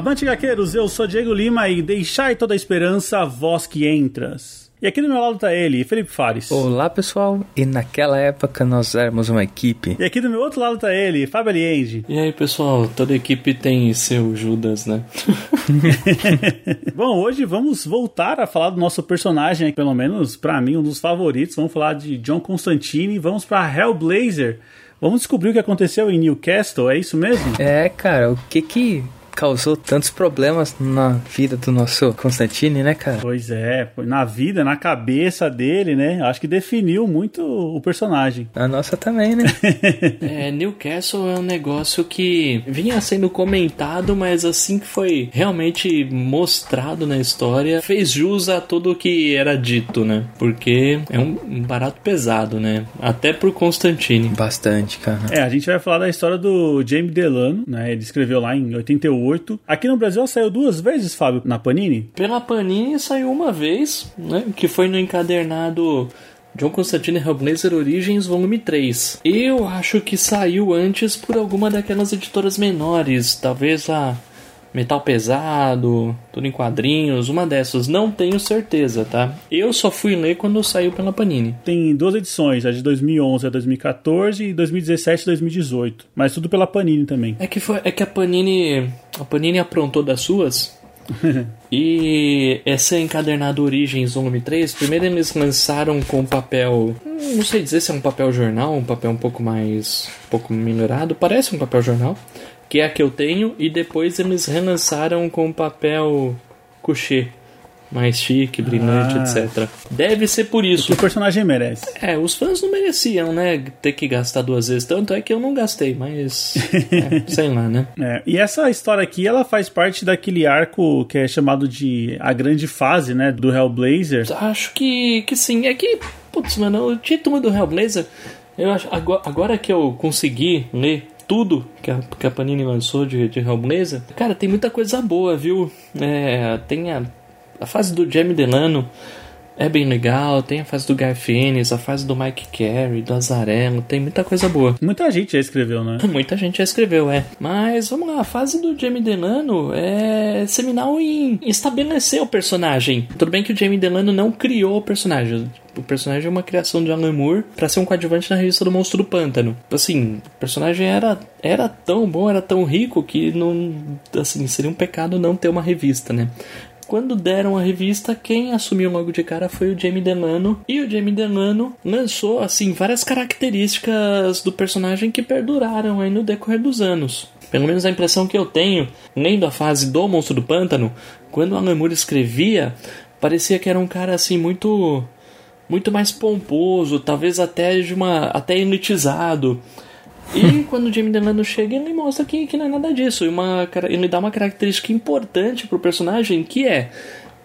Avante, gaqueiros, eu sou Diego Lima e deixai toda a esperança, voz que entras. E aqui do meu lado tá ele, Felipe Fares. Olá, pessoal. E naquela época nós éramos uma equipe. E aqui do meu outro lado tá ele, Fábio Aliende. E aí, pessoal, toda equipe tem seu Judas, né? Bom, hoje vamos voltar a falar do nosso personagem, pelo menos para mim, um dos favoritos. Vamos falar de John Constantine, vamos para Hellblazer. Vamos descobrir o que aconteceu em Newcastle, é isso mesmo? É, cara, o que que causou tantos problemas na vida do nosso Constantine, né, cara? Pois é, na vida, na cabeça dele, né? Acho que definiu muito o personagem. A nossa também, né? é, Newcastle é um negócio que vinha sendo comentado, mas assim que foi realmente mostrado na história, fez jus a tudo o que era dito, né? Porque é um barato pesado, né? Até pro Constantine. Bastante, cara. É, a gente vai falar da história do James Delano, né? Ele escreveu lá em 88 Aqui no Brasil saiu duas vezes, Fábio, na Panini? Pela Panini saiu uma vez, né? Que foi no encadernado John Constantine Hellblazer Origins Volume 3. Eu acho que saiu antes por alguma daquelas editoras menores, talvez a Metal Pesado, tudo em quadrinhos, uma dessas. Não tenho certeza, tá? Eu só fui ler quando saiu pela Panini. Tem duas edições, a de 2011 a 2014 e 2017 e 2018. Mas tudo pela Panini também. É que, foi, é que a Panini. A Panini aprontou das suas. e essa encadernado Origens volume 3, primeiro eles lançaram com papel. Não sei dizer se é um papel jornal, um papel um pouco mais. um pouco melhorado. Parece um papel jornal que é a que eu tenho, e depois eles relançaram com papel couché. Mais chique, brilhante, ah. etc. Deve ser por isso. O que o personagem merece. É, os fãs não mereciam, né? Ter que gastar duas vezes. Tanto é que eu não gastei, mas. é, sei lá, né? É, e essa história aqui, ela faz parte daquele arco que é chamado de A Grande Fase, né? Do Hellblazer. Acho que, que sim. É que, putz, mano, o título do Hellblazer. Eu acho, agora, agora que eu consegui ler tudo que a, que a Panini lançou de, de Hellblazer, cara, tem muita coisa boa, viu? É, tem a, a fase do Jamie Delano, é bem legal. Tem a fase do Garfienes, a fase do Mike Carey, do Azarello, tem muita coisa boa. Muita gente já escreveu, né? muita gente já escreveu, é. Mas vamos lá, a fase do Jamie Delano é seminal em estabelecer o personagem. Tudo bem que o Jamie Delano não criou o personagem. O personagem é uma criação de Alan Moore pra ser um coadjuvante na revista do Monstro do Pântano. Assim, o personagem era, era tão bom, era tão rico que não. Assim, seria um pecado não ter uma revista, né? Quando deram a revista, quem assumiu logo de cara foi o Jamie Delano. E o Jamie Delano lançou, assim, várias características do personagem que perduraram aí no decorrer dos anos. Pelo menos a impressão que eu tenho, lendo a fase do Monstro do Pântano, quando Alan Moore escrevia, parecia que era um cara assim muito muito mais pomposo, talvez até de uma até elitizado. E quando o Jamie Delano chega, ele mostra que, que não é nada disso. E uma, ele dá uma característica importante pro personagem que é.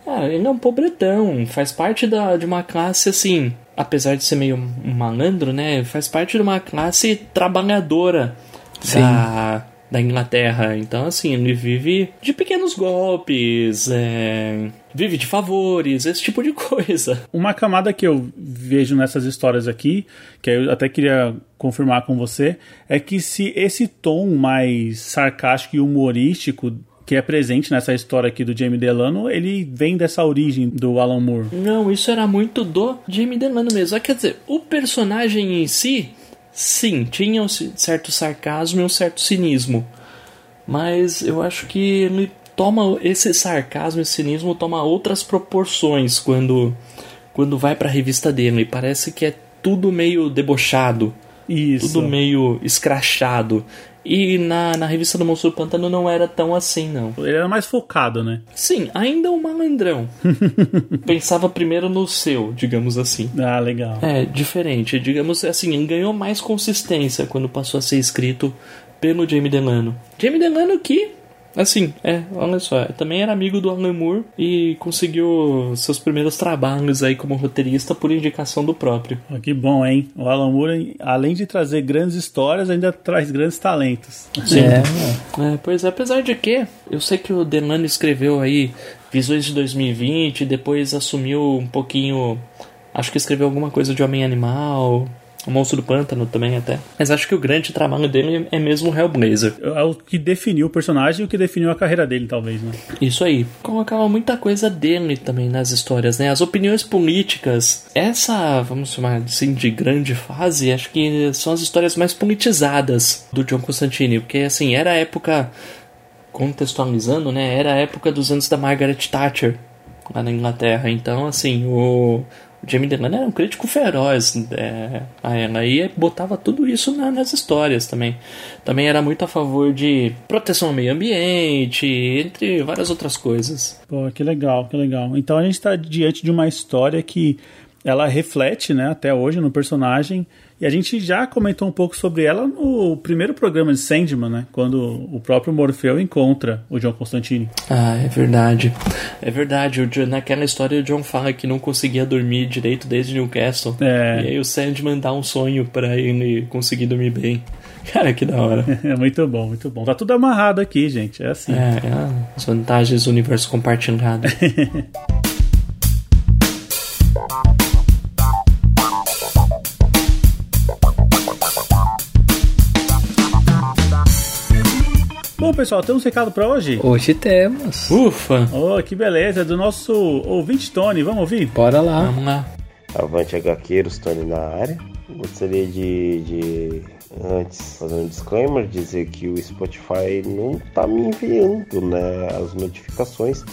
Ah, ele é um pobretão, faz parte da, de uma classe assim. Apesar de ser meio um malandro, né? Faz parte de uma classe trabalhadora Sim. da, da Inglaterra. Então, assim, ele vive de pequenos golpes, é, vive de favores, esse tipo de coisa. Uma camada que eu vejo nessas histórias aqui, que eu até queria confirmar com você, é que se esse tom mais sarcástico e humorístico que é presente nessa história aqui do Jamie Delano, ele vem dessa origem do Alan Moore. Não, isso era muito do Jamie Delano mesmo. Quer dizer, o personagem em si sim, tinha um certo sarcasmo e um certo cinismo. Mas eu acho que ele toma esse sarcasmo e cinismo toma outras proporções quando quando vai para a revista dele. Parece que é tudo meio debochado. Isso. Tudo meio escrachado. E na, na revista do Monstro do Pântano não era tão assim, não. Ele era mais focado, né? Sim, ainda um malandrão. Pensava primeiro no seu, digamos assim. Ah, legal. É, diferente. Digamos assim, ganhou mais consistência quando passou a ser escrito pelo Jamie Delano. Jamie Delano que Assim, é, olha só, também era amigo do Alan Moore e conseguiu seus primeiros trabalhos aí como roteirista por indicação do próprio. Ah, que bom, hein? O Alan Moore, além de trazer grandes histórias, ainda traz grandes talentos. Sim. É, é, pois é, apesar de que eu sei que o Delano escreveu aí Visões de 2020, depois assumiu um pouquinho. Acho que escreveu alguma coisa de Homem Animal, o Monstro do Pântano também até. Mas acho que o grande trabalho dele é mesmo o Hellblazer. É o que definiu o personagem e o que definiu a carreira dele, talvez, né? Isso aí. Colocava muita coisa dele também nas histórias, né? As opiniões políticas. Essa, vamos chamar assim, de grande fase, acho que são as histórias mais politizadas do John Constantine. Porque, assim, era a época, contextualizando, né? Era a época dos anos da Margaret Thatcher lá na Inglaterra. Então, assim, o Jamie Delano era um crítico feroz é, a ela e botava tudo isso na, nas histórias também. Também era muito a favor de proteção ao meio ambiente, entre várias outras coisas. Pô, que legal, que legal. Então a gente está diante de uma história que ela reflete, né, até hoje no personagem e a gente já comentou um pouco sobre ela no primeiro programa de Sandman, né? Quando o próprio Morfeu encontra o John Constantine. Ah, é verdade. É verdade. O John, naquela história o John fala que não conseguia dormir direito desde Newcastle. É. E aí o Sandman dá um sonho para ele conseguir dormir bem. Cara, que da hora. É muito bom, muito bom. Tá tudo amarrado aqui, gente. É assim. É, é as vantagens do universo compartilhado. pessoal, temos um recado para hoje? Hoje temos. Ufa! Oh, que beleza, do nosso ouvinte Tony. Vamos ouvir? Bora lá. Vamos lá. Avante HQueiros, Tony na área. Gostaria de, de, antes, fazer um disclaimer, dizer que o Spotify não tá me enviando né, as notificações.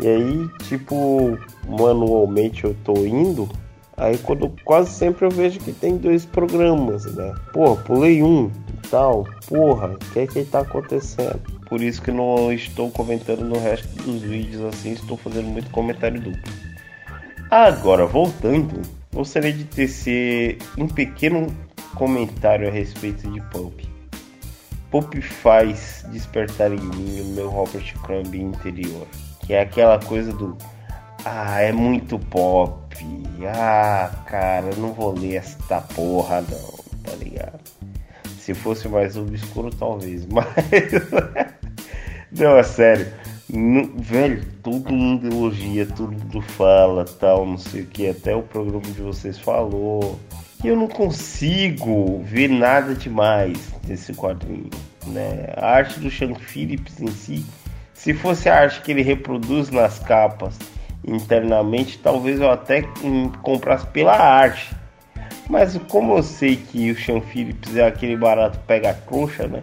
E aí, tipo, manualmente eu tô indo, aí quando quase sempre eu vejo que tem dois programas, né? Porra, pulei um, tal, porra, o que é que tá acontecendo? Por isso que não estou comentando no resto dos vídeos assim, estou fazendo muito comentário duplo. Agora, voltando, gostaria de tecer um pequeno comentário a respeito de Pulp. Pulp faz despertar em mim o meu Robert Crumb interior, que é aquela coisa do ah, é muito pop. Ah, cara, não vou ler esta porra não, tá ligado? Se fosse mais obscuro, talvez. Mas. não, é sério. No, velho, todo mundo elogia, todo mundo fala, tal, não sei o que. Até o programa de vocês falou. E eu não consigo ver nada demais desse quadrinho. Né? A arte do Sean Phillips em si, se fosse a arte que ele reproduz nas capas internamente, talvez eu até comprasse pela arte. Mas como eu sei que o Sean Phillips é aquele barato pega trouxa, né?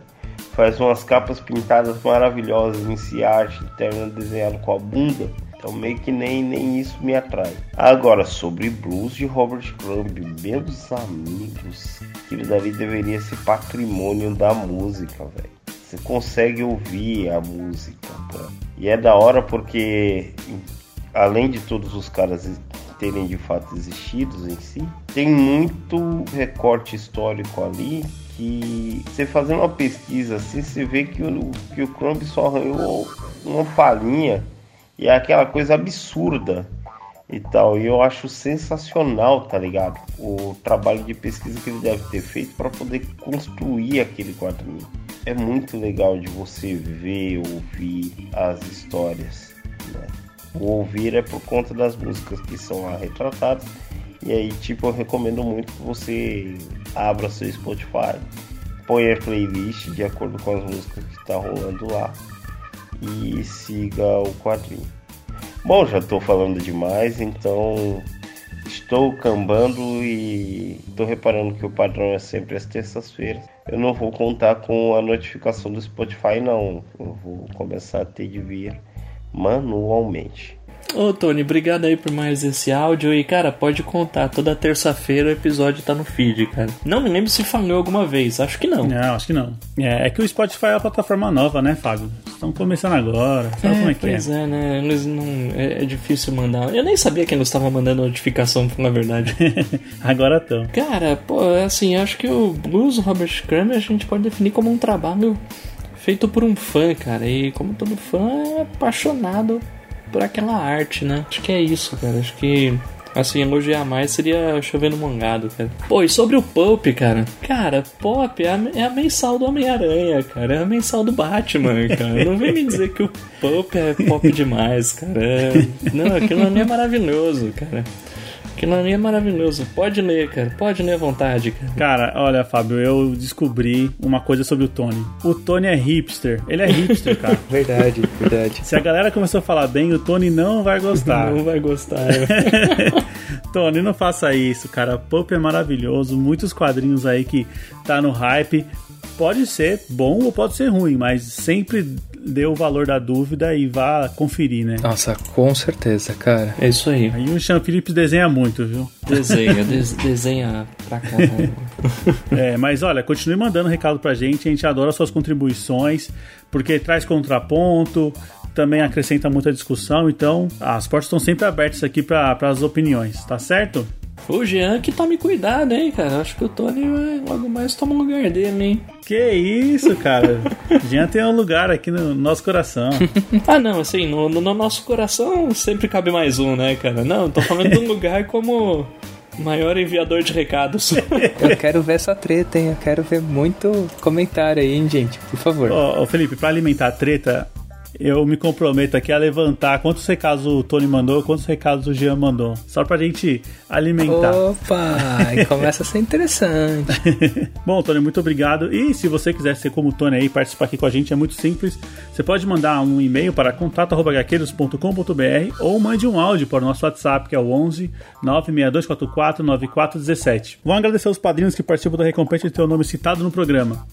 Faz umas capas pintadas maravilhosas em arte interna desenhado com a bunda. Então meio que nem, nem isso me atrai. Agora, sobre blues de Robert Crumb, meus amigos, aquilo dali deveria ser patrimônio da música, velho. Você consegue ouvir a música, pô. E é da hora porque, além de todos os caras terem de fato existido em si, tem muito recorte histórico ali que você fazendo uma pesquisa assim, você vê que o, que o Crumb só arranhou uma palhinha e é aquela coisa absurda e tal. E eu acho sensacional, tá ligado? O trabalho de pesquisa que ele deve ter feito para poder construir aquele quadrinho. É muito legal de você ver, ouvir as histórias. Né? O ouvir é por conta das músicas que são lá retratadas. E aí, tipo, eu recomendo muito que você abra seu Spotify, ponha a playlist de acordo com as músicas que tá rolando lá e siga o quadrinho. Bom, já estou falando demais, então estou cambando e estou reparando que o padrão é sempre às terças-feiras. Eu não vou contar com a notificação do Spotify, não. Eu vou começar a ter de vir manualmente. Ô, Tony, obrigado aí por mais esse áudio. E, cara, pode contar. Toda terça-feira o episódio tá no feed, cara. Não me lembro se falhou alguma vez. Acho que não. Não, acho que não. É, é que o Spotify é uma plataforma nova, né, Fábio? Estão começando agora. Sabe como é que é? pois é, né? Eles não. É, é difícil mandar. Eu nem sabia que eles estavam mandando notificação, na verdade. agora estão. Cara, pô, é assim, acho que o Blues Robert Kramer a gente pode definir como um trabalho feito por um fã, cara. E como todo fã é apaixonado por aquela arte, né? Acho que é isso, cara. Acho que Assim, elogiar mais seria chovendo mongado, cara. Pô, e sobre o Pulp, cara? Cara, Pop é a, é a mensal do Homem-Aranha, cara. É a mensal do Batman, cara. Não vem me dizer que o Pulp é pop demais, cara. É... Não, aquilo ali é maravilhoso, cara. Aquilo ali é maravilhoso. Pode ler, cara. Pode ler à vontade, cara. Cara, olha, Fábio, eu descobri uma coisa sobre o Tony. O Tony é hipster. Ele é hipster, cara. verdade, verdade. Se a galera começou a falar bem, o Tony não vai gostar. Não vai gostar. Tony, não faça isso, cara. Pulp é maravilhoso. Muitos quadrinhos aí que tá no hype. Pode ser bom ou pode ser ruim, mas sempre dê o valor da dúvida e vá conferir, né? Nossa, com certeza, cara. É isso aí. Aí o Sean Phillips desenha muito, viu? Desenha, des desenha pra caramba. é, mas olha, continue mandando recado pra gente, a gente adora suas contribuições, porque traz contraponto, também acrescenta muita discussão, então as portas estão sempre abertas aqui para as opiniões, tá certo? O Jean que tome cuidado, hein, cara. Acho que o Tony vai logo mais tomar o lugar dele, hein? Que isso, cara. Jean tem um lugar aqui no nosso coração. ah, não, assim, no, no, nosso coração sempre cabe mais um, né, cara? Não, tô falando de um lugar como maior enviador de recados. Eu quero ver essa treta, hein? Eu quero ver muito comentário aí, hein, gente? Por favor. Ô, ô Felipe, pra alimentar a treta, eu me comprometo aqui a levantar quantos recados o Tony mandou, quantos recados o Jean mandou. Só pra gente alimentar. Opa, começa a ser interessante. Bom, Tony, muito obrigado. E se você quiser ser como o Tony aí, participar aqui com a gente, é muito simples. Você pode mandar um e-mail para contato.gaqueiros.com.br ou mande um áudio para o nosso WhatsApp, que é o 11 96244 9417. Vamos agradecer os padrinhos que participam da recompensa de ter o nome citado no programa.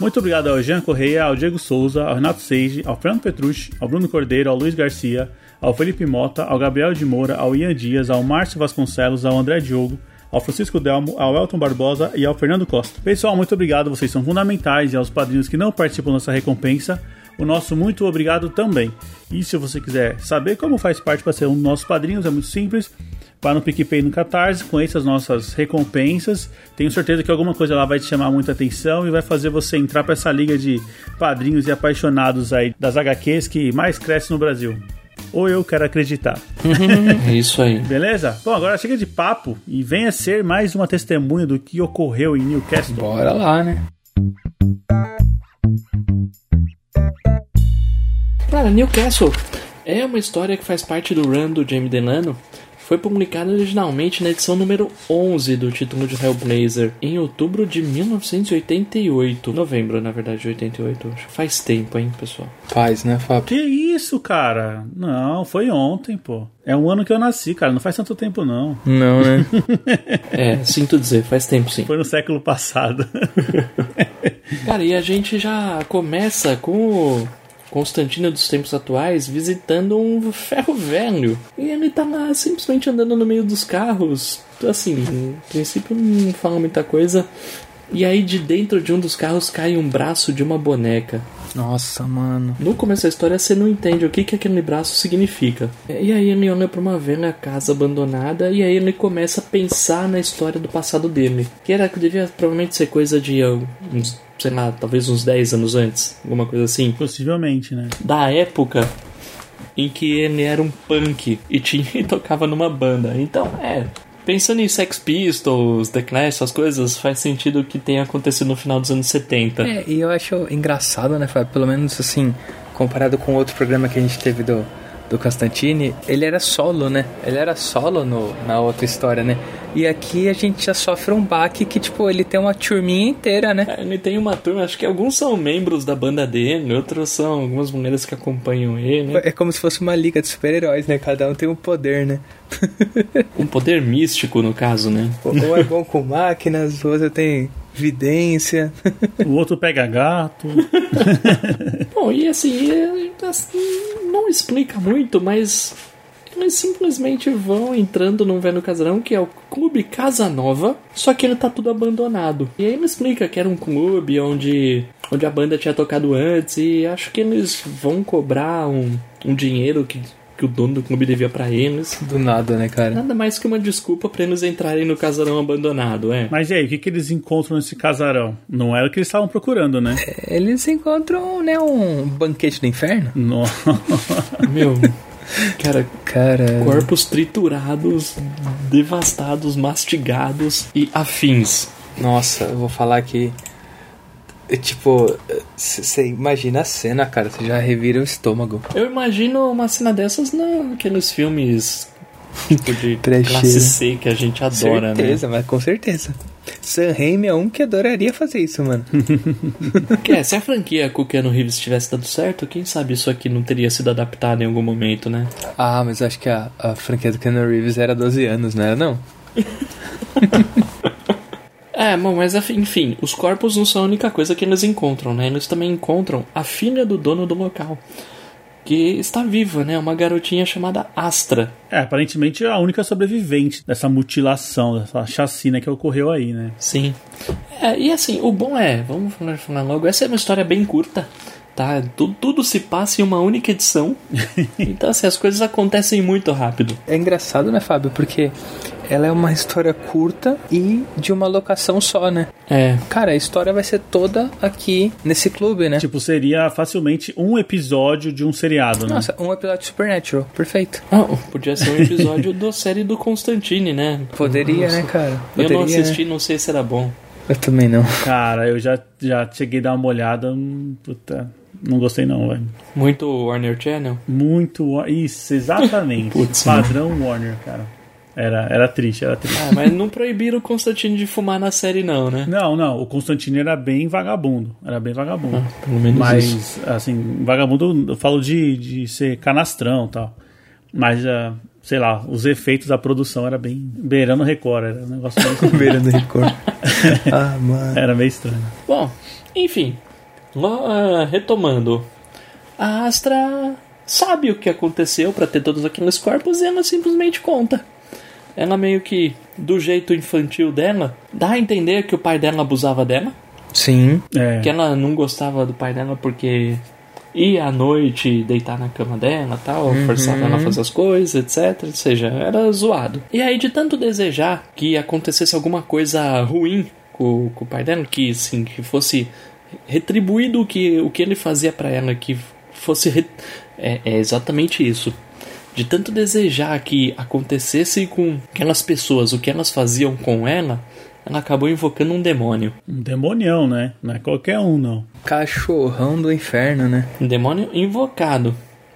Muito obrigado ao Jean Correia, ao Diego Souza, ao Renato Seiji, ao Fernando Petrucci, ao Bruno Cordeiro, ao Luiz Garcia, ao Felipe Mota, ao Gabriel de Moura, ao Ian Dias, ao Márcio Vasconcelos, ao André Diogo, ao Francisco Delmo, ao Elton Barbosa e ao Fernando Costa. Pessoal, muito obrigado, vocês são fundamentais e aos padrinhos que não participam dessa recompensa, o nosso muito obrigado também. E se você quiser saber como faz parte para ser um dos nossos padrinhos, é muito simples. Vá no PicPay no Catarse, conheça as nossas recompensas. Tenho certeza que alguma coisa lá vai te chamar muita atenção e vai fazer você entrar para essa liga de padrinhos e apaixonados aí das HQs que mais cresce no Brasil. Ou eu quero acreditar. é isso aí. Beleza? Bom, agora chega de papo e venha ser mais uma testemunha do que ocorreu em Newcastle. Bora lá, né? Cara, Newcastle é uma história que faz parte do run do Jamie Delano foi publicado originalmente na edição número 11 do título de Hellblazer, em outubro de 1988. Novembro, na verdade, de 88. Faz tempo, hein, pessoal? Faz, né, Fábio? Que isso, cara? Não, foi ontem, pô. É um ano que eu nasci, cara. Não faz tanto tempo, não. Não, né? é, sinto dizer, faz tempo sim. Foi no século passado. cara, e a gente já começa com o Constantino dos tempos atuais visitando um ferro velho. E ele tá lá simplesmente andando no meio dos carros. Assim, no princípio não fala muita coisa. E aí de dentro de um dos carros cai um braço de uma boneca. Nossa, mano. No começo da história você não entende o que, que aquele braço significa. E aí ele olha pra uma velha casa abandonada e aí ele começa a pensar na história do passado dele. Que era que devia provavelmente ser coisa de uns sei lá, talvez uns 10 anos antes, alguma coisa assim. Possivelmente, né? Da época em que ele era um punk e tinha e tocava numa banda. Então, é, pensando em Sex Pistols, The Clash, essas coisas, faz sentido que tenha acontecido no final dos anos 70. É, e eu acho engraçado, né, Fábio? Pelo menos assim, comparado com outro programa que a gente teve do do Constantine, ele era solo, né? Ele era solo no, na outra história, né? E aqui a gente já sofre um baque que, tipo, ele tem uma turminha inteira, né? É, ele tem uma turma, acho que alguns são membros da banda dele, outros são algumas mulheres que acompanham ele. Né? É como se fosse uma liga de super-heróis, né? Cada um tem um poder, né? um poder místico, no caso, né? Um é bom com máquinas, o outro tem vidência. o outro pega gato. bom, e assim, assim, não explica muito, mas eles simplesmente vão entrando num velho casarão que é o Clube Casa Nova, só que ele tá tudo abandonado. E aí ele explica que era um clube onde, onde a banda tinha tocado antes e acho que eles vão cobrar um, um dinheiro que que o dono do clube devia para eles. Do nada, né, cara? Nada mais que uma desculpa para eles entrarem no casarão abandonado, é. Mas e aí, o que, que eles encontram nesse casarão? Não era o que eles estavam procurando, né? Eles encontram, né, um banquete do inferno. Nossa. Meu. Cara, Cara, corpos triturados, devastados, mastigados e afins. nossa, eu vou falar que. Tipo, você imagina a cena, cara, você já revira o estômago. Eu imagino uma cena dessas naqueles filmes tipo de Trecheira. classe C que a gente adora, né? certeza, mas com certeza. Sam Raimi é um que adoraria fazer isso, mano. né? Que é, se a franquia com o Keanu Reeves tivesse dado certo, quem sabe isso aqui não teria sido adaptado em algum momento, né? ah, mas acho que a, a franquia do Keanu Reeves era 12 anos, não era não? É, bom, mas enfim, os corpos não são a única coisa que eles encontram, né? Eles também encontram a filha do dono do local, que está viva, né? Uma garotinha chamada Astra. É, aparentemente é a única sobrevivente dessa mutilação, dessa chacina que ocorreu aí, né? Sim. É, e assim, o bom é, vamos falar, falar logo, essa é uma história bem curta, tá? Tudo, tudo se passa em uma única edição. então, assim, as coisas acontecem muito rápido. É engraçado, né, Fábio? Porque ela é uma história curta e de uma locação só, né? É. Cara, a história vai ser toda aqui nesse clube, né? Tipo, seria facilmente um episódio de um seriado, né? Nossa, um episódio de Supernatural, perfeito. Ah, podia ser um episódio da série do Constantine, né? Poderia, né, cara? Eu Poderia, não né? assisti, não sei se era bom. Eu também não. Cara, eu já, já cheguei a dar uma olhada, hum, puta, não gostei não, velho. Muito Warner Channel. Muito, isso, exatamente. Putz, Padrão Warner, cara. Era, era triste, era triste. Ah, mas não proibiram o Constantine de fumar na série, não, né? Não, não, o Constantino era bem vagabundo, era bem vagabundo. Ah, pelo menos isso. Mas, assim, vagabundo, eu falo de, de ser canastrão e tal. Mas, ah, sei lá, os efeitos da produção era bem beirando Record, era um negócio meio, Beirando Record. ah, mano. era meio estranho. Bom, enfim. ah, retomando. A Astra sabe o que aconteceu pra ter todos aqueles corpos e ela simplesmente conta. Ela meio que, do jeito infantil dela, dá a entender que o pai dela abusava dela. Sim. É, que ela não gostava do pai dela porque ia à noite deitar na cama dela tal, forçava ela a fazer as coisas, etc. Ou seja, era zoado. E aí, de tanto desejar que acontecesse alguma coisa ruim com, com o pai dela, que assim, que fosse retribuído o que, o que ele fazia pra ela, que fosse. re- É, é exatamente isso. De tanto desejar que acontecesse com aquelas pessoas o que elas faziam com ela, ela acabou invocando um demônio. um demonião, né? Não é qualquer um, não. Cachorrão do inferno, né? Um demônio invocado.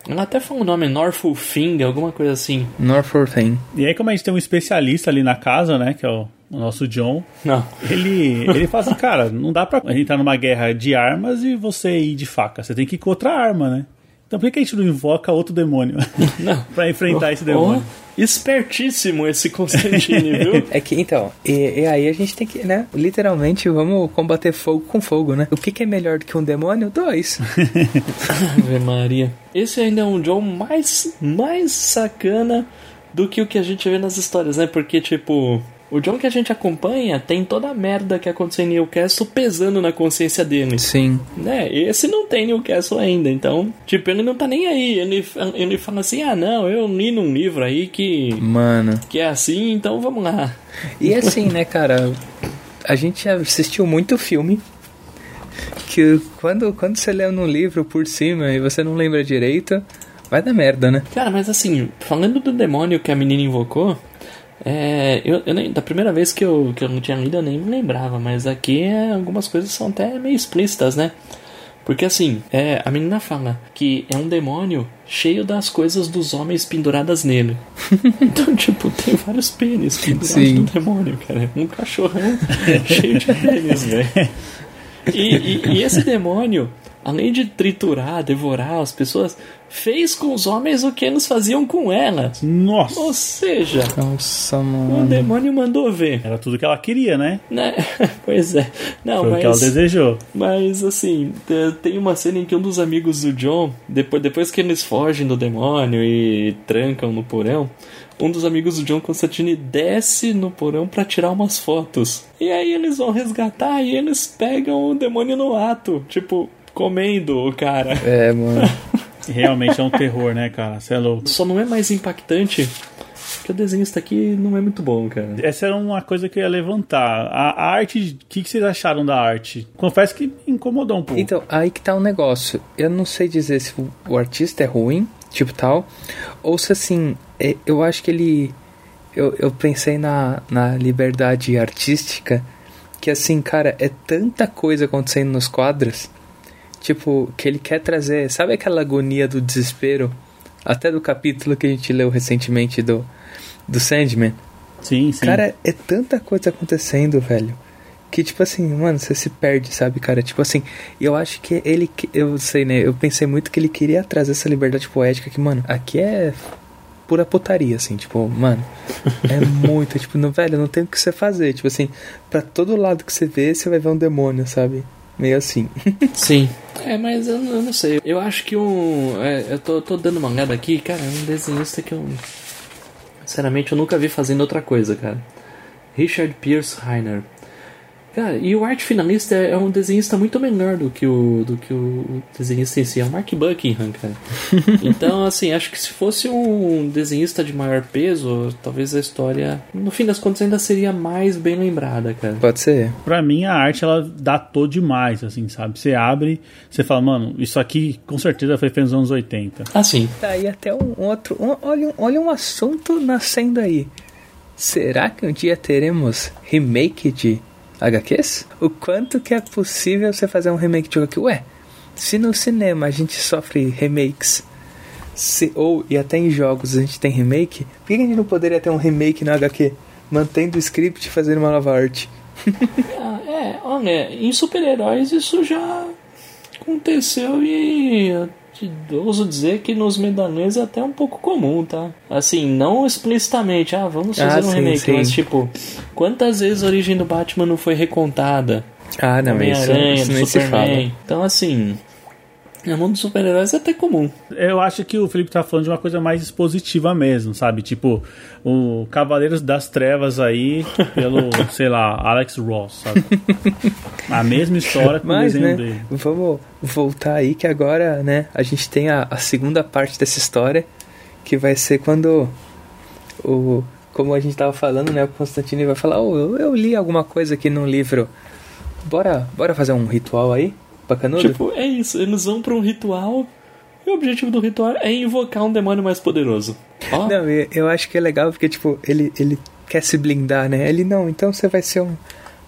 Ela até falou o nome Norfolk Thing, alguma coisa assim. Norfolk Thing. E aí, como a gente tem um especialista ali na casa, né? Que é o, o nosso John. Não. Ele, ele fala assim, cara, não dá pra a gente estar numa guerra de armas e você ir de faca. Você tem que ir com outra arma, né? Então por que a gente não invoca outro demônio Não. pra enfrentar esse demônio? Oh, espertíssimo esse Constantine, viu? É que, então, e, e aí a gente tem que, né? Literalmente, vamos combater fogo com fogo, né? O que, que é melhor do que um demônio? Dois. Ave Maria. Esse ainda é um John mais, mais sacana do que o que a gente vê nas histórias, né? Porque, tipo, o John que a gente acompanha tem toda a merda que aconteceu em Newcastle pesando na consciência dele. Sim. né? Esse não tem Newcastle ainda, então, tipo, ele não tá nem aí. Ele, ele fala assim: ah, não, eu li num livro aí que, Mano. que é assim, então vamos lá. E assim, né, cara? A gente assistiu muito filme. Que quando, quando você lê num livro por cima e você não lembra direito, vai dar merda, né? Cara, mas assim, falando do demônio que a menina invocou, é, eu, eu nem- da primeira vez que eu, que eu não tinha lido, eu nem me lembrava, mas aqui é, algumas coisas são até meio explícitas, né? Porque assim, é, a menina fala que é um demônio cheio das coisas dos homens penduradas nele. Então, tipo, tem vários pênis pendurados Sim. no demônio, cara. Um cachorrão cheio de pênis, velho. E, e- e esse demônio além de triturar, devorar as pessoas, fez com os homens o que eles faziam com ela. Nossa! Ou seja, Nossa, o demônio mandou ver. Era tudo que ela queria, né? Né? pois é. Não, Foi o mas. que ela desejou. Mas assim, te- tem uma cena em que um dos amigos do John, depois, depois que eles fogem do demônio e trancam no porão, um dos amigos do John Constantine desce no porão pra tirar umas fotos. E aí eles vão resgatar e eles pegam o demônio no ato, tipo, comendo o cara. É, mano. Realmente é um terror, né, cara? Você é louco. Só não é mais impactante que o desenhista aqui não é muito bom, cara. Essa era uma coisa que eu ia levantar. A arte, o que, que vocês acharam da arte? Confesso que me incomodou um pouco. Então, aí que tá um negócio. Eu não sei dizer se o- o artista é ruim, tipo tal, ou se assim, é- eu acho que ele. Eu, eu pensei na, na liberdade artística, que assim, cara, é tanta coisa acontecendo nos quadros, tipo, que ele quer trazer. Sabe aquela agonia do desespero? Até do capítulo que a gente leu recentemente do, do Sandman. sim, sim. Cara, é tanta coisa acontecendo, velho. Que, tipo assim, mano, você se perde, sabe, cara? Tipo assim, eu acho que ele. Eu sei, né? Eu pensei muito que ele queria trazer essa liberdade poética que, mano, aqui é pura putaria, assim, tipo, mano. É muito, tipo, não, velho, não tem o que você fazer. Tipo assim, pra todo lado que você vê, você vai ver um demônio, sabe? Meio assim. Sim. É, mas eu, eu não sei. Eu acho que um. é, eu tô, tô dando uma olhada aqui, cara, é um desenhista que eu. Sinceramente, eu nunca vi fazendo outra coisa, cara. Richard Pierce Reiner. Cara, e o arte finalista é, é um desenhista muito menor do que o, do que o desenhista em si. É o Mark Buckingham, cara. Então, assim, acho que se fosse um desenhista de maior peso, talvez a história, no fim das contas, ainda seria mais bem lembrada, cara. Pode ser. Pra mim, a arte, ela datou demais, assim, sabe? Você abre, você fala, mano, isso aqui com certeza foi feito nos anos 80. Assim, Tá aí até um outro. um- olha, um- olha um assunto nascendo aí. Será que um dia teremos remake de HQs? O quanto que é possível você fazer um remake de HQ? Ué, se no cinema a gente sofre remakes, se, ou e até em jogos a gente tem remake, por que a gente não poderia ter um remake na HQ? Mantendo o script e fazendo uma nova arte. Ah, é, olha, em super-heróis isso já aconteceu e eu te ouso dizer que nos medalhões é até um pouco comum, tá? Assim, não explicitamente, ah, vamos Ah, fazer um sim, remake, sim. mas tipo, quantas vezes a origem do Batman não foi recontada? Ah, não, isso, isso nem se fala. Superman. Então, assim, no mundo dos super-heróis é até comum. Eu acho que o Felipe tá falando de uma coisa mais expositiva mesmo, sabe? Tipo, o Cavaleiros das Trevas aí, pelo, sei lá, Alex Ross, sabe? A mesma história com o Mas, desenho né, dele. vamos voltar aí que agora, né, a gente tem a, a segunda parte dessa história, que vai ser quando o como a gente tava falando, né, o Constantino vai falar, oh, eu, eu li alguma coisa aqui num livro. Bora, bora fazer um ritual aí? Bacanudo? Tipo, é isso, eles vão pra um ritual e o objetivo do ritual é invocar um demônio mais poderoso. Ó, Não, eu, acho que é legal porque tipo, ele ele quer se blindar, né? Ele não, então você vai ser um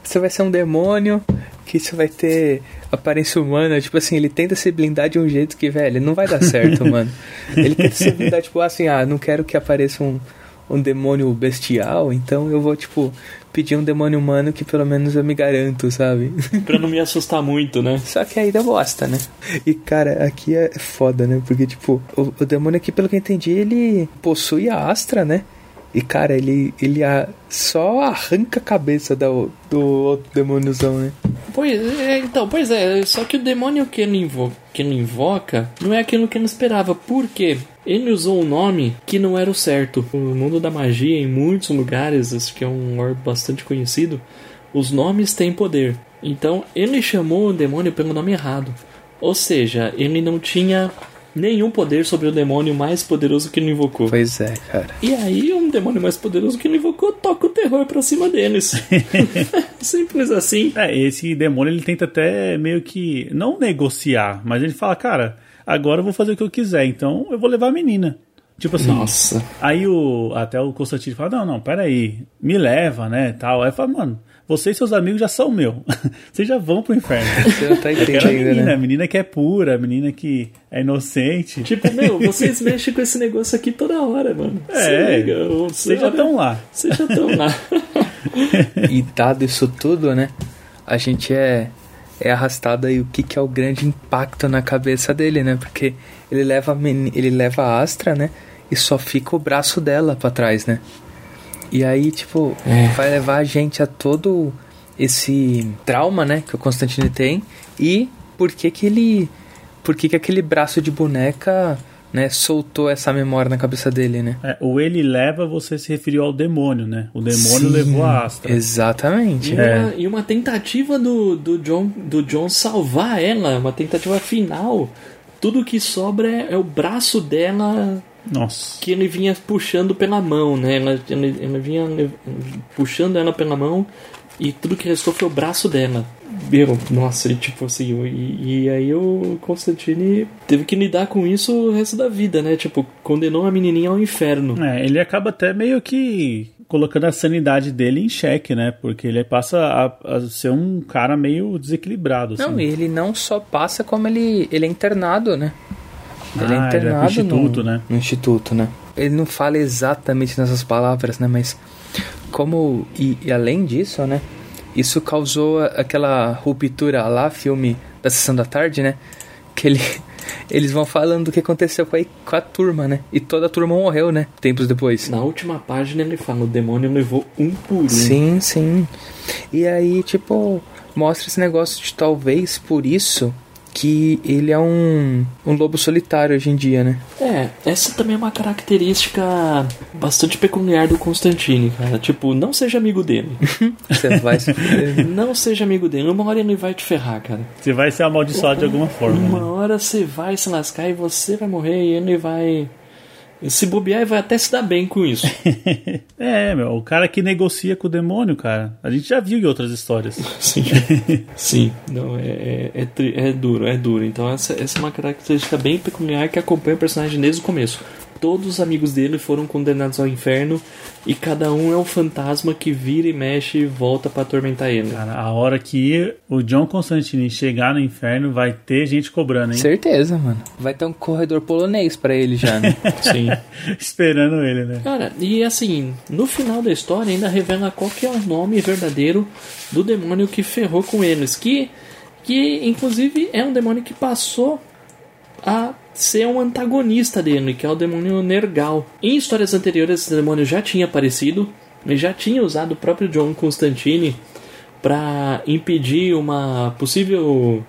você vai ser um demônio que você vai ter aparência humana, tipo assim, ele tenta se blindar de um jeito que, velho, não vai dar certo, mano. Ele tenta se blindar, tipo, assim, ah, não quero que apareça um, um demônio bestial, então eu vou, tipo, pedir um demônio humano que pelo menos eu me garanto, sabe? pra não me assustar muito, né? Só que aí dá bosta, né? E cara, aqui é foda, né? Porque, tipo, o, o demônio aqui, pelo que eu entendi, ele possui a Astra, né? E cara, ele, ele a, só arranca a cabeça do, do outro demôniozão, né? Pois é, então, pois é, só que o demônio que ele, invo que ele invoca não é aquilo que ele esperava. Por quê? Ele usou um nome que não era o certo. No mundo da magia, em muitos lugares, isso que é um orbe bastante conhecido, os nomes têm poder. Então, ele chamou o demônio pelo nome errado. Ou seja, ele não tinha nenhum poder sobre o demônio mais poderoso que ele invocou. Pois é, cara. E aí, demônio mais poderoso que ele invocou toca o terror pra cima deles. Simples assim. É, esse demônio ele tenta até meio que não negociar, mas ele fala, cara, agora eu vou fazer o que eu quiser, então eu vou levar a menina. Tipo assim, Nossa. aí o até o Constantino fala, não, não, peraí, me leva, né, tal. Aí fala, mano, você e seus amigos já são meu, vocês já vão pro inferno. Você não tá a entendendo, menina, né? a menina que é pura, a menina que é inocente. Tipo, meu, vocês mexem com esse negócio aqui toda hora, mano. É, ô, Vocês já estão lá. Vocês já estão lá. E dado isso tudo, né? A gente é é arrastado aí o que, que é o grande impacto na cabeça dele, né? Porque ele leva ele leva a Astra, né? E só fica o braço dela pra trás, né? E aí, tipo, É. vai levar a gente a todo esse trauma, né? Que o Constantine tem. E por que que ele... Por que que aquele braço de boneca, né? Soltou essa memória na cabeça dele, né? É, o ele leva, você se referiu ao demônio, né? O demônio Sim, levou a Astra. Exatamente. E, É. uma, e uma tentativa do, do, John, do John salvar ela, uma tentativa final. Tudo que sobra é, é o braço dela Nossa. que ele vinha puxando pela mão, né? Ela, ele, ele vinha puxando ela pela mão e tudo que restou foi o braço dela. Meu, nossa, e tipo assim, e, e aí o Constantine teve que lidar com isso o resto da vida, né? Tipo, condenou a menininha ao inferno. É, ele acaba até meio que colocando a sanidade dele em xeque, né? Porque ele passa a, a ser um cara meio desequilibrado. Assim. Não, e ele não só passa, como ele, ele é internado, né? Ele Ah, é ele vai internado pro instituto, no, né? no instituto, né? Ele não fala exatamente nessas palavras, né? Mas como... E, e além disso, né? Isso causou a- aquela ruptura lá, filme da Sessão da Tarde, né? Que ele... Eles vão falando do que aconteceu com a, com a turma, né? E toda a turma morreu, né? Tempos depois. Na última página ele fala: o demônio levou um por um. Sim, sim. E aí, tipo, mostra esse negócio de talvez por isso que ele é um, um lobo solitário hoje em dia, né? É, essa também é uma característica bastante peculiar do Constantine, cara. Tipo, não seja amigo dele. Você vai se fuder. não seja amigo dele. Uma hora ele vai te ferrar, cara. Você vai ser amaldiçoado de alguma forma. Uma Né? hora você vai se lascar e você vai morrer e ele vai. Se bobear, vai até se dar bem com isso. é, meu, o cara que negocia com o demônio, cara. A gente já viu em outras histórias. Sim. Sim. Não, é, é, é, é duro, é duro. Então essa, essa é uma característica bem peculiar que acompanha o personagem desde o começo. Todos os amigos dele foram condenados ao inferno e cada um é um fantasma que vira e mexe e volta pra atormentar ele. Cara, a hora que o John Constantine chegar no inferno, vai ter gente cobrando, hein? Certeza, mano. Vai ter um corredor polonês pra ele já, né? Sim. Esperando ele, né? Cara, e assim, no final da história ainda revela qual que é o nome verdadeiro do demônio que ferrou com eles. Que, que inclusive é um demônio que passou a ser um antagonista dele, que é o demônio Nergal. Em histórias anteriores, esse demônio já tinha aparecido, ele já tinha usado o próprio John Constantine para impedir uma possível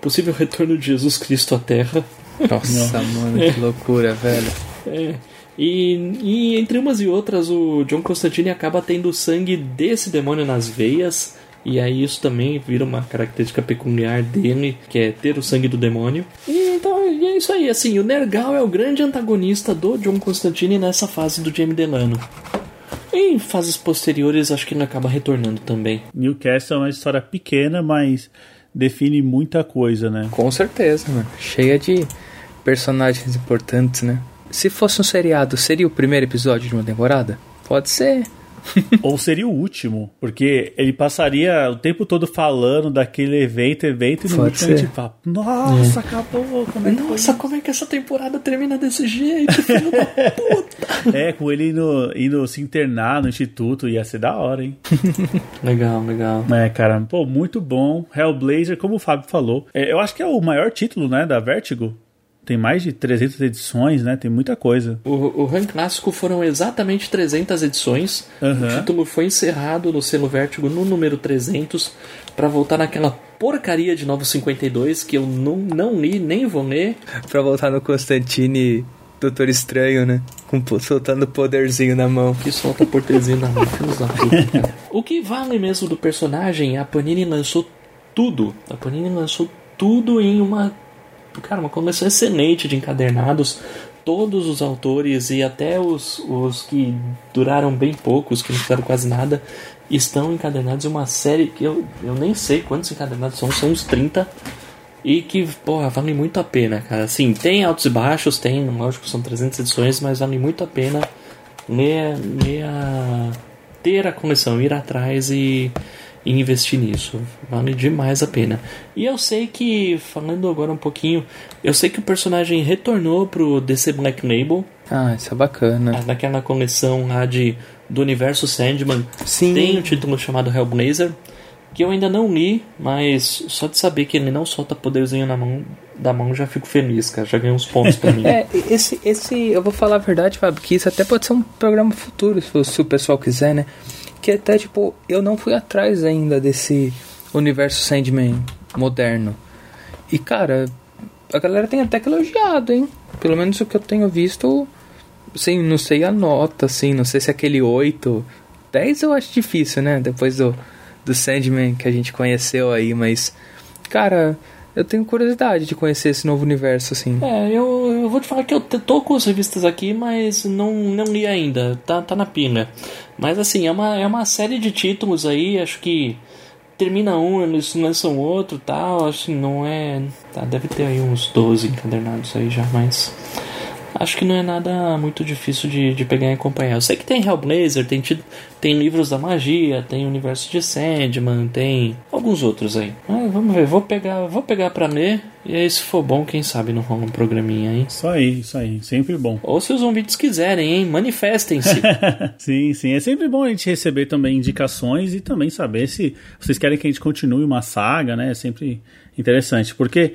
possível retorno de Jesus Cristo à Terra. Nossa, mano, que loucura, velho. É. E, e entre umas e outras, o John Constantine acaba tendo o sangue desse demônio nas veias. E aí isso também vira uma característica peculiar dele, que é ter o sangue do demônio. E então e é isso aí, assim, o Nergal é o grande antagonista do John Constantine nessa fase do Jamie Delano. Em fases posteriores, acho que ele acaba retornando também. Newcastle é uma história pequena, mas define muita coisa, né? Com certeza, mano. Cheia de personagens importantes, né? Se fosse um seriado, seria o primeiro episódio de uma temporada? Pode ser. Ou seria o último, porque ele passaria o tempo todo falando daquele evento, evento, e no Pode último a gente ser. fala, nossa, acabou, como é que Nossa, como é que essa temporada termina desse jeito, filho da puta? É, com ele indo, indo se internar no instituto, ia ser da hora, hein? Legal, legal. É, cara, pô, muito bom. Hellblazer, como o Fábio falou, é, eu acho que é o maior título, né, da Vertigo. Tem mais de 300 edições, né? Tem muita coisa. O, o rank clássico foram exatamente 300 edições. Aham. O título foi encerrado no selo Vértigo no número 300 para voltar naquela porcaria de Novo 52 que eu não, não li nem vou ler. Pra voltar no Constantine Doutor Estranho, né? Com, soltando o poderzinho na mão. Que solta portezinho na mão. O que vale mesmo do personagem, a Panini lançou tudo. A Panini lançou tudo em uma. Cara, uma coleção excelente de encadernados. Todos os autores e até os, os que duraram bem pouco, os que não fizeram quase nada, estão encadernados em uma série que eu, eu nem sei quantos encadernados são, são uns 30. E que, porra, vale muito a pena, cara. Assim, tem altos e baixos, tem, lógico, são 300 edições, mas vale muito a pena ler, ler a, ter a coleção, ir atrás e, e investir nisso. Vale demais a pena. E eu sei que, falando agora um pouquinho, eu sei que o personagem retornou pro DC Black Label, Ah, isso é bacana. naquela coleção lá de, do universo Sandman. Sim. Tem um título chamado Hellblazer. Que eu ainda não li, mas só de saber que ele não solta poderzinho na mão da mão já fico feliz, cara. Já ganhei uns pontos pra mim. É, esse, esse, eu vou falar a verdade, Fábio, que isso até pode ser um programa futuro, se, se o pessoal quiser, né? Que até, tipo, eu não fui atrás ainda desse universo Sandman moderno. E, cara, a galera tem até que elogiado, hein? Pelo menos o que eu tenho visto, assim, não sei a nota, assim, não sei se é aquele 8, 10 eu acho difícil, né? Depois do, do Sandman que a gente conheceu aí, mas, cara, eu tenho curiosidade de conhecer esse novo universo, assim. É, eu, eu vou te falar que eu tô com as revistas aqui, mas não, não li ainda. Tá, tá na pina. Mas assim, é uma, é uma série de títulos aí, acho que termina um, eles lançam outro tal. Acho que não é. Tá, deve ter aí uns 12 encadernados aí já, mas. Acho que não é nada muito difícil de, de pegar e acompanhar. Eu sei que tem Hellblazer, tem, tem livros da magia, tem Universo de Sandman, tem alguns outros aí. Mas vamos ver, vou pegar, vou pegar pra ler. E aí, se for bom, quem sabe não rola um programinha, hein? Isso aí, isso aí, sempre bom. Ou se os ouvintes quiserem, hein? Manifestem-se. sim, sim. É sempre bom a gente receber também indicações e também saber se vocês querem que a gente continue uma saga, né? É sempre interessante, porque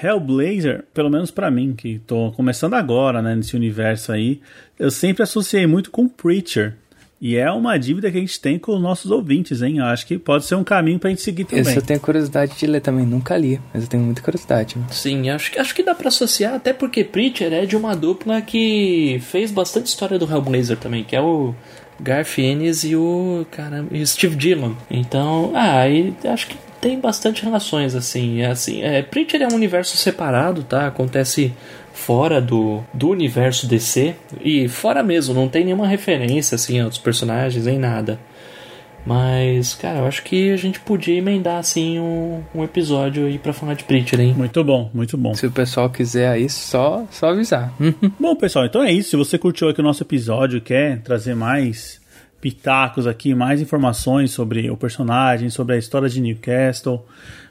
Hellblazer, pelo menos para mim, que tô começando agora, né, nesse universo aí, eu sempre associei muito com Preacher. E é uma dívida que a gente tem com os nossos ouvintes, hein? Eu acho que pode ser um caminho pra gente seguir também. Esse eu tenho curiosidade de ler também, nunca li, mas eu tenho muita curiosidade. Sim, acho, acho que dá para associar, até porque Preacher é de uma dupla que fez bastante história do Hellblazer também, que é o Garth Ennis e o, cara, e o Steve Dillon. Então, ah, aí acho que tem bastante relações, assim. É, assim é, Preacher é um universo separado, tá? Acontece fora do, do universo DC. E fora mesmo, não tem nenhuma referência, assim, aos personagens, nem nada. Mas, cara, eu acho que a gente podia emendar, assim, um, um episódio aí pra falar de Preacher, hein? Muito bom, muito bom. Se o pessoal quiser aí, só, só avisar. bom, pessoal, então é isso. Se você curtiu aqui o nosso episódio, quer trazer mais pitacos aqui, mais informações sobre o personagem, sobre a história de Newcastle,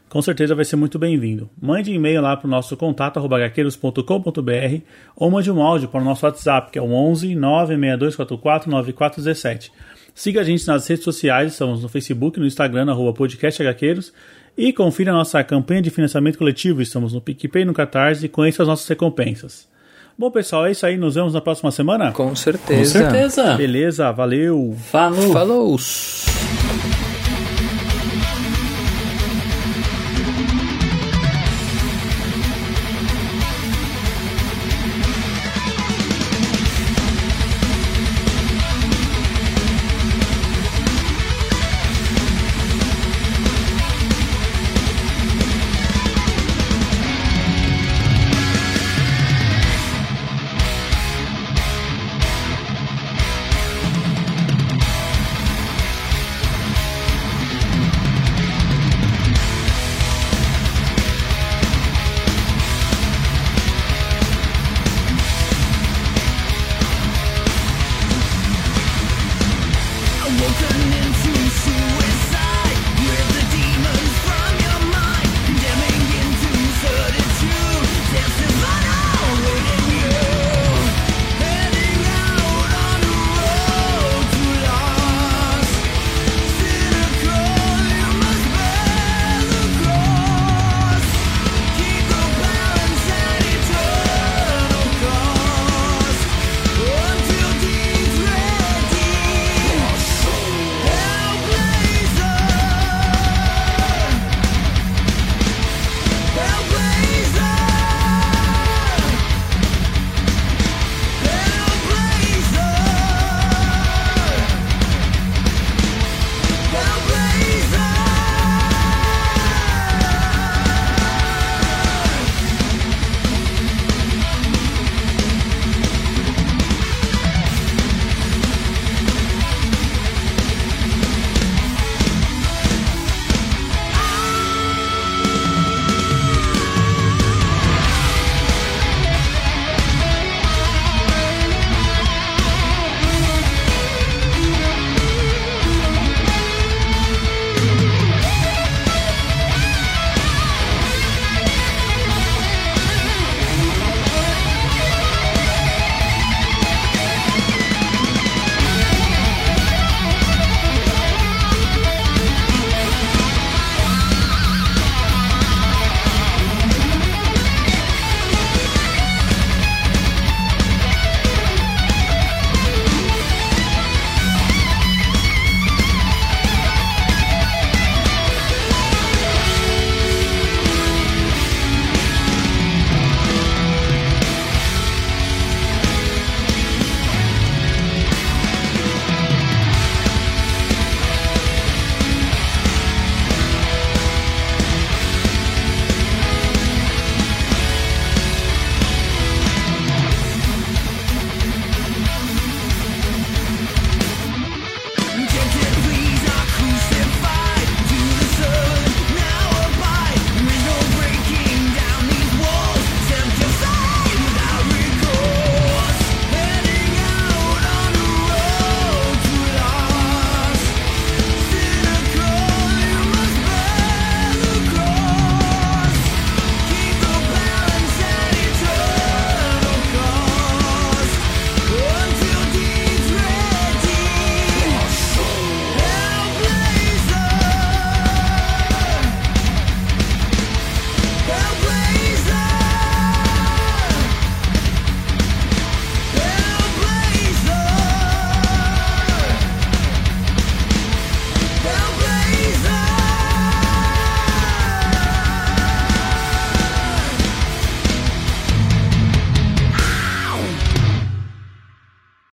com certeza vai ser muito bem-vindo. Mande um e-mail lá para o nosso contato gaqueiros.com.br ou mande um áudio para o nosso WhatsApp, que é o 11 96244 9417. Siga a gente nas redes sociais, estamos no Facebook, no Instagram, arroba podcast HQueiros, e confira a nossa campanha de financiamento coletivo, estamos no PicPay no Catarse, e conheça as nossas recompensas. Bom, pessoal, é isso aí. Nos vemos na próxima semana? Com certeza. Com certeza. Beleza, valeu. Falou. Falou.